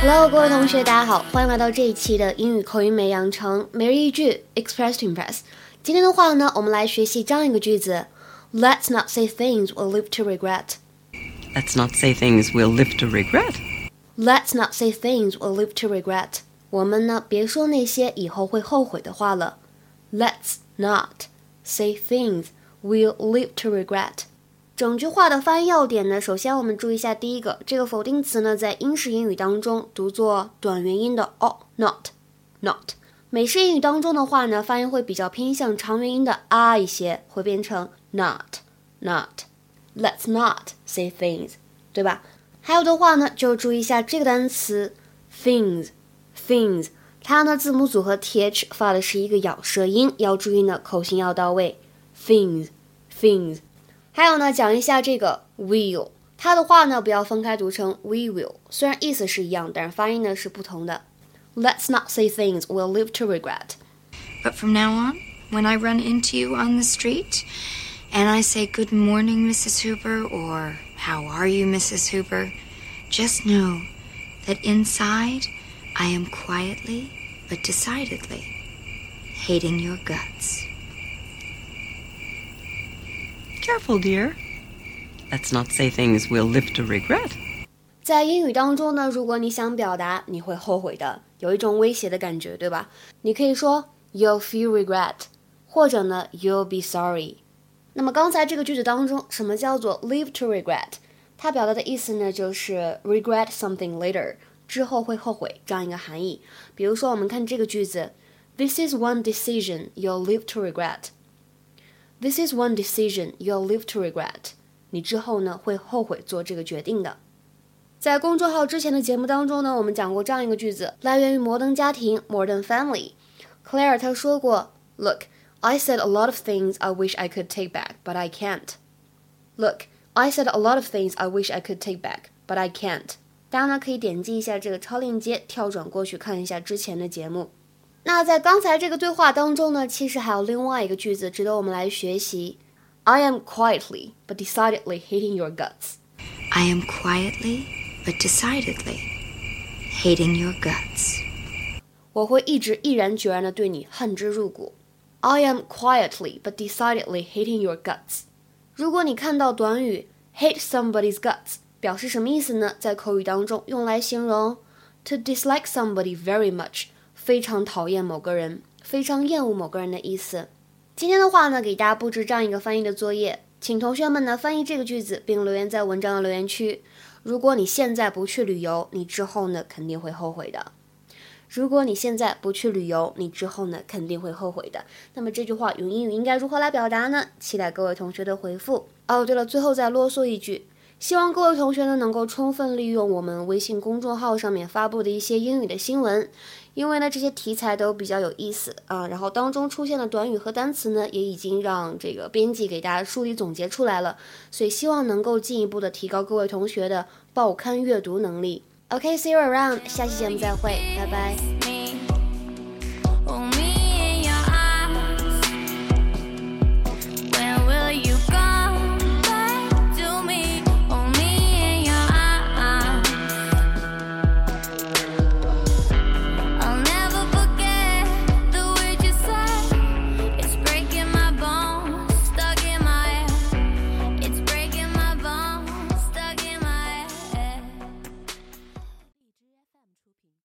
Hello，各位同学，大家好，欢迎来到这一期的英语口语美养成每日一句 Express to Impress。今天的话呢，我们来学习这样一个句子：Let's not say things we'll live to regret。 Let's not say things we'll live to regret. Let's not say things we'll live to regret。我们呢，别说那些以后会后悔的话了。Let's not say things we'll live to regret。 整句话的发音要点呢，首先我们注意一下第一个，这个否定词呢，在英式英语当中读作短元音的 o，not，not。美式英语当中的话呢，发音会比较偏向长元音的啊一些，会变成 not，not。Let's not say things，对吧？还有的话呢，就注意一下这个单词 things，things，它呢字母组合 th 发的是一个咬舌音，要注意呢口型要到位，things，things。还有呢，讲一下这个 will，它的话呢不要分开读成 we will，虽然意思是一样，但是发音呢是不同的。Let's not say things we'll live to regret. But from now on, when I run into you on the street and I say good morning, Mrs. Huber, or how are you, Mrs. Huber, just know that inside I am quietly but decidedly hating your guts. Careful, dear. Let's not say things we'll live to regret. 在英语当中呢，如果你想表达你会后悔的，有一种威胁的感觉，对吧？你可以说 You'll feel regret，或者呢 You'll be sorry。那么刚才这个句子当中，什么叫做 live to regret？它表达的意思呢，就是 regret something later，之后会后悔这样一个含义。比如说，我们看这个句子，This is one decision you'll live to regret。 This is one decision you'll live to regret。你之后呢会后悔做这个决定的。在公众号之前的节目当中呢，我们讲过这样一个句子，来源于《摩登家庭》（Modern Family）。Claire 她说过：“Look, I said a lot of things I wish I could take back, but I can't. Look, I said a lot of things I wish I could take back, but I can't.” 大家呢可以点击一下这个超链接，跳转过去看一下之前的节目。 那在刚才这个对话当中呢，其实还有另外一个句子值得我们来学习。I am quietly but decidedly hating your guts. I am quietly but decidedly hating your guts. 我会一直毅然决然地对你恨之入骨。I am quietly but decidedly hating your guts. 如果你看到短语 hate somebody's guts，表示什么意思呢？在口语当中用来形容 to dislike somebody very much， 非常讨厌某个人，非常厌恶某个人的意思。今天的话呢，给大家布置这样一个翻译的作业，请同学们呢翻译这个句子，并留言在文章的留言区。如果你现在不去旅游，你之后呢肯定会后悔的。如果你现在不去旅游，你之后呢肯定会后悔的。那么这句话用英语应该如何来表达呢？期待各位同学的回复。哦，对了，最后再啰嗦一句，希望各位同学呢能够充分利用我们微信公众号上面发布的一些英语的新闻，因为呢这些题材都比较有意思啊。然后当中出现的短语和单词呢，也已经让这个编辑给大家梳理总结出来了，所以希望能够进一步的提高各位同学的报刊阅读能力。OK，see you around，下期节目再会，拜拜。